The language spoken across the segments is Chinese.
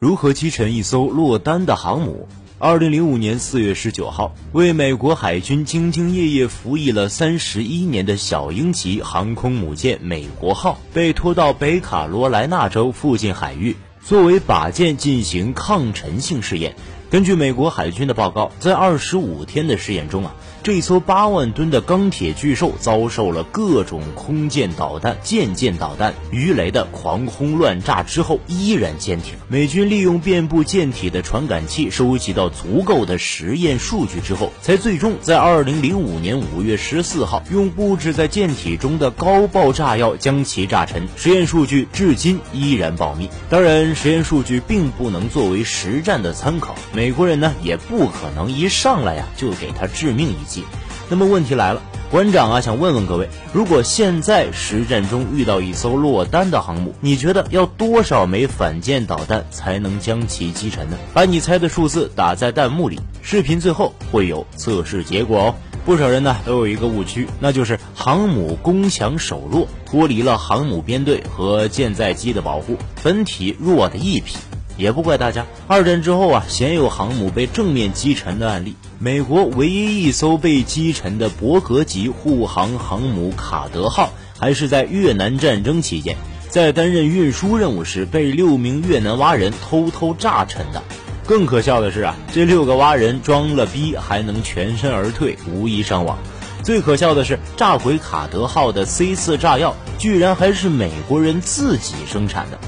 如何击沉一艘落单的航母？二零零五年四月十九号，为美国海军兢兢业业服役了三十一年的小鹰级航空母舰“美国号”被拖到北卡罗来纳州附近海域，作为靶舰进行抗沉性试验。根据美国海军的报告，在二十五天的试验中啊。这艘八万吨的钢铁巨兽遭受了各种空舰导弹、舰舰导弹、鱼雷的狂轰乱炸之后，依然坚挺。美军利用遍布舰体的传感器收集到足够的实验数据之后，才最终在二零零五年五月十四号用布置在舰体中的高爆炸药将其炸沉。实验数据至今依然保密。当然，实验数据并不能作为实战的参考，美国人呢也不可能一上来呀就给他致命一击。那么问题来了，馆长啊，想问问各位，如果现在实战中遇到一艘落单的航母，你觉得要多少枚反舰导弹才能将其击沉呢？把你猜的数字打在弹幕里，视频最后会有测试结果哦。不少人呢都有一个误区，那就是航母攻强守弱，脱离了航母编队和舰载机的保护，本体弱的一批。也不怪大家，二战之后啊，鲜有航母被正面击沉的案例。美国唯一一艘被击沉的伯格级护航航母卡德号，还是在越南战争期间，在担任运输任务时被六名越南蛙人偷偷炸沉的。更可笑的是啊，这六个蛙人装了逼还能全身而退，无一伤亡。最可笑的是，炸毁卡德号的 C 四炸药，居然还是美国人自己生产的。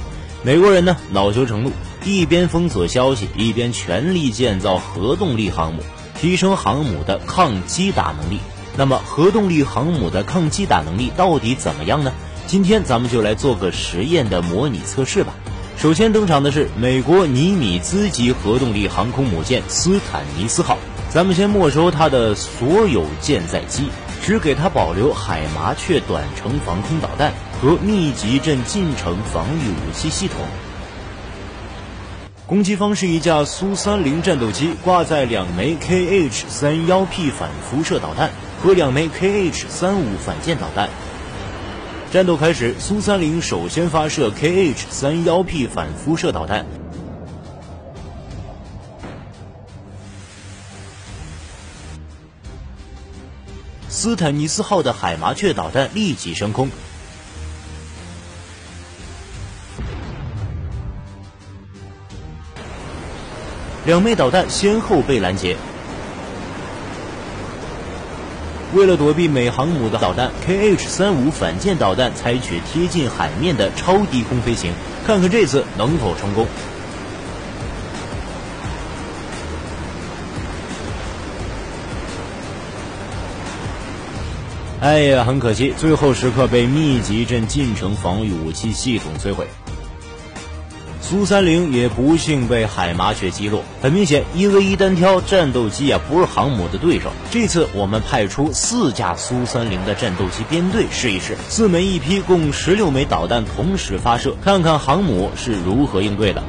美国人呢，恼羞成怒。一边封锁消息，一边全力建造核动力航母，提升航母的抗击打能力。那么，核动力航母的抗击打能力到底怎么样呢？今天咱们就来做个实验的模拟测试吧。首先登场的是美国尼米兹级核动力航空母舰斯坦尼斯号。咱们先没收它的所有舰载机，只给它保留海麻雀短程防空导弹和密集阵近程防御武器系统。攻击方是一架苏三零战斗机，挂载两枚 KH 三幺 P 反辐射导弹和两枚 KH 三五反舰导弹。战斗开始，苏三零首先发射 KH 三幺 P 反辐射导弹，斯坦尼斯号的海麻雀导弹立即升空。两枚导弹先后被拦截。为了躲避美航母的导弹，KH 三五反舰导弹采取贴近海面的超低空飞行，看看这次能否成功。哎呀，很可惜，最后时刻被密集阵近程防御武器系统摧毁。苏三零也不幸被海麻雀击落。很明显，一 v 一单挑战斗机啊，不是航母的对手。这次我们派出四架苏三零的战斗机编队试一试，四枚一批，共十六枚导弹同时发射，看看航母是如何应对的。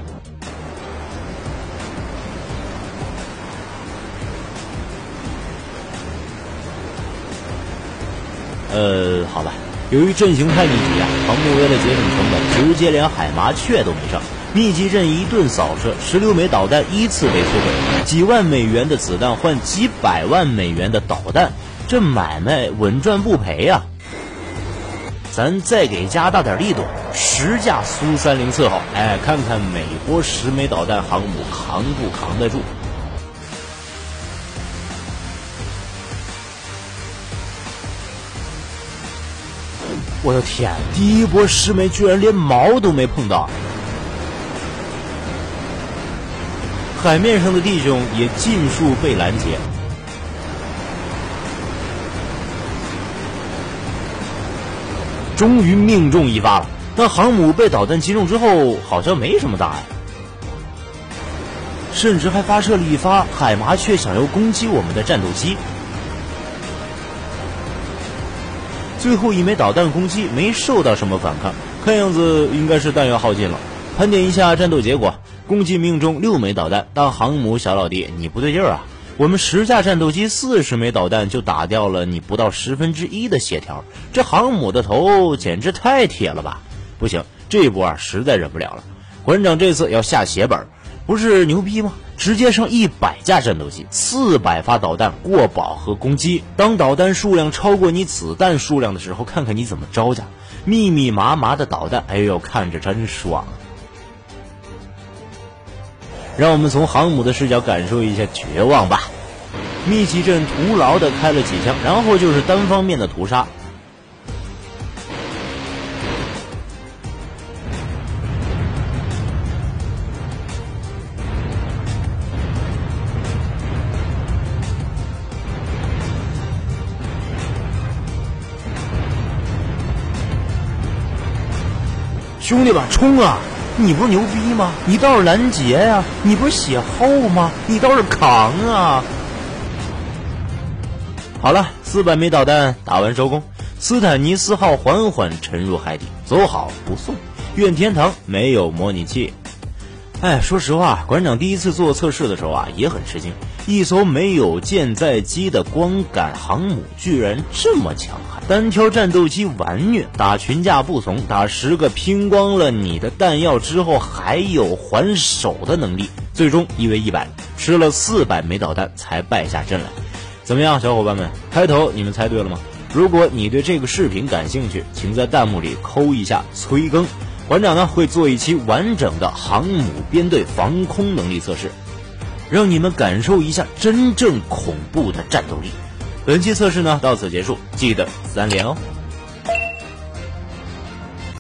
呃，好吧，由于阵型太密集啊，航母为了节省成本，直接连海麻雀都没上。密集阵一顿扫射，十六枚导弹依次被摧毁，几万美元的子弹换几百万美元的导弹，这买卖稳赚不赔呀！咱再给加大点力度，十架苏三零伺候，哎，看看美国十枚导弹航母扛不扛得住？我的天，第一波十枚居然连毛都没碰到！海面上的弟兄也尽数被拦截，终于命中一发了。但航母被导弹击中之后，好像没什么大碍，甚至还发射了一发海麻雀，想要攻击我们的战斗机。最后一枚导弹攻击没受到什么反抗，看样子应该是弹药耗尽了。盘点一下战斗结果。共计命中六枚导弹，但航母小老弟你不对劲儿啊！我们十架战斗机四十枚导弹就打掉了你不到十分之一的血条，这航母的头简直太铁了吧！不行，这一波啊实在忍不了了。馆长这次要下血本，不是牛逼吗？直接上一百架战斗机，四百发导弹过饱和攻击。当导弹数量超过你子弹数量的时候，看看你怎么招架。密密麻麻的导弹，哎呦，看着真爽。让我们从航母的视角感受一下绝望吧。密集阵徒劳的开了几枪，然后就是单方面的屠杀。兄弟们，冲啊！你不是牛逼吗？你倒是拦截呀！你不是血厚吗？你倒是扛啊！好了，四百枚导弹打完收工，斯坦尼斯号缓缓沉入海底，走好不送。愿天堂没有模拟器。哎，说实话，馆长第一次做测试的时候啊，也很吃惊。一艘没有舰载机的光杆航母居然这么强悍，单挑战斗机完虐，打群架不怂，打十个拼光了你的弹药之后还有还手的能力，最终一 v 一百，吃了四百枚导弹才败下阵来。怎么样，小伙伴们？开头你们猜对了吗？如果你对这个视频感兴趣，请在弹幕里扣一下催更，馆长呢会做一期完整的航母编队防空能力测试。让你们感受一下真正恐怖的战斗力。本期测试呢到此结束，记得三连哦。